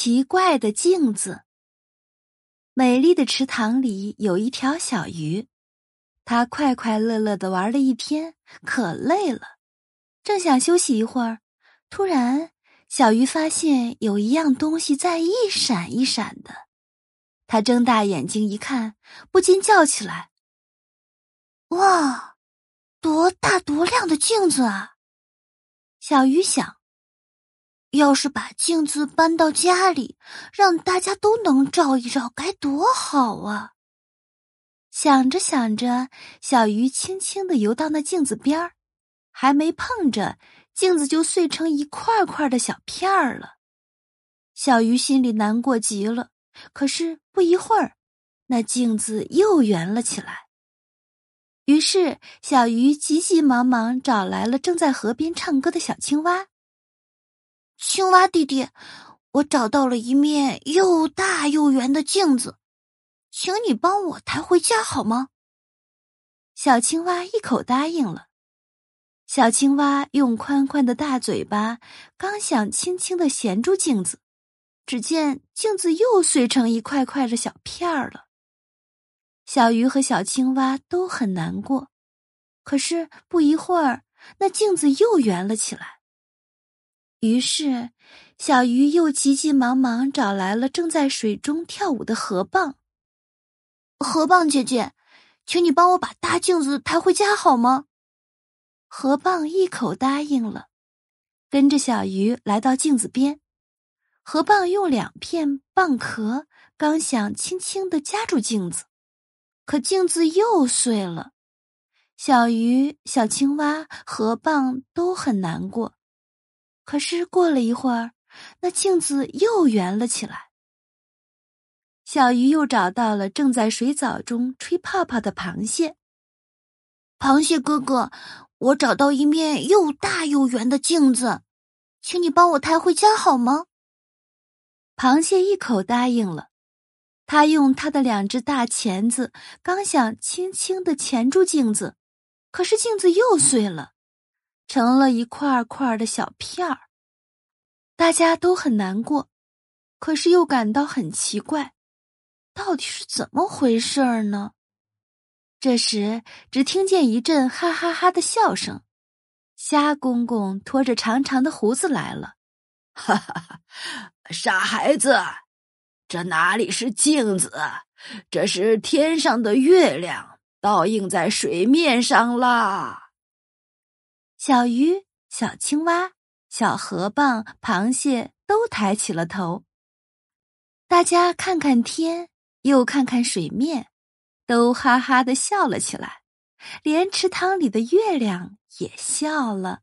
奇怪的镜子。美丽的池塘里有一条小鱼，它快快乐乐的玩了一天，可累了，正想休息一会儿，突然，小鱼发现有一样东西在一闪一闪的。它睁大眼睛一看，不禁叫起来：“哇，多大多亮的镜子啊！”小鱼想。要是把镜子搬到家里，让大家都能照一照，该多好啊！想着想着，小鱼轻轻的游到那镜子边儿，还没碰着镜子，就碎成一块块的小片儿了。小鱼心里难过极了。可是不一会儿，那镜子又圆了起来。于是，小鱼急急忙忙找来了正在河边唱歌的小青蛙。青蛙弟弟，我找到了一面又大又圆的镜子，请你帮我抬回家好吗？小青蛙一口答应了。小青蛙用宽宽的大嘴巴，刚想轻轻的衔住镜子，只见镜子又碎成一块块的小片儿了。小鱼和小青蛙都很难过，可是不一会儿，那镜子又圆了起来。于是，小鱼又急急忙忙找来了正在水中跳舞的河蚌。河蚌姐姐，请你帮我把大镜子抬回家好吗？河蚌一口答应了，跟着小鱼来到镜子边。河蚌用两片蚌壳刚想轻轻的夹住镜子，可镜子又碎了。小鱼、小青蛙、河蚌都很难过。可是过了一会儿，那镜子又圆了起来。小鱼又找到了正在水藻中吹泡泡的螃蟹。螃蟹哥哥，我找到一面又大又圆的镜子，请你帮我抬回家好吗？螃蟹一口答应了。他用他的两只大钳子，刚想轻轻的钳住镜子，可是镜子又碎了。成了一块块的小片儿，大家都很难过，可是又感到很奇怪，到底是怎么回事儿呢？这时，只听见一阵哈哈哈的笑声，虾公公拖着长长的胡子来了，哈哈哈！傻孩子，这哪里是镜子，这是天上的月亮倒映在水面上啦。小鱼、小青蛙、小河蚌、螃蟹都抬起了头。大家看看天，又看看水面，都哈哈的笑了起来，连池塘里的月亮也笑了。